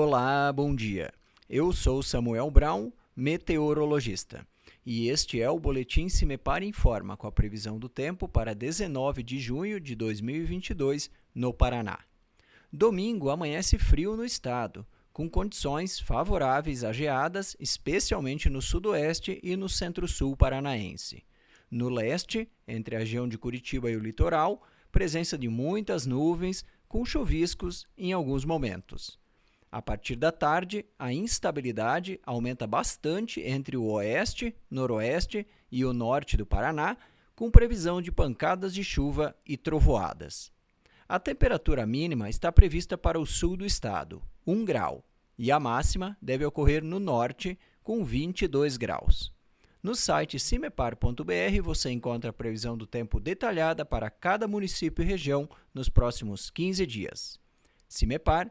Olá, bom dia. Eu sou Samuel Brown, meteorologista, e este é o boletim Cimepar Informa com a previsão do tempo para 19 de junho de 2022 no Paraná. Domingo amanhece frio no estado, com condições favoráveis a geadas, especialmente no sudoeste e no centro-sul paranaense. No leste, entre a região de Curitiba e o litoral, presença de muitas nuvens, com chuviscos em alguns momentos. A partir da tarde, a instabilidade aumenta bastante entre o oeste, noroeste e o norte do Paraná, com previsão de pancadas de chuva e trovoadas. A temperatura mínima está prevista para o sul do estado, 1 grau, e a máxima deve ocorrer no norte, com 22 graus. No site cimepar.br você encontra a previsão do tempo detalhada para cada município e região nos próximos 15 dias. Cimepar,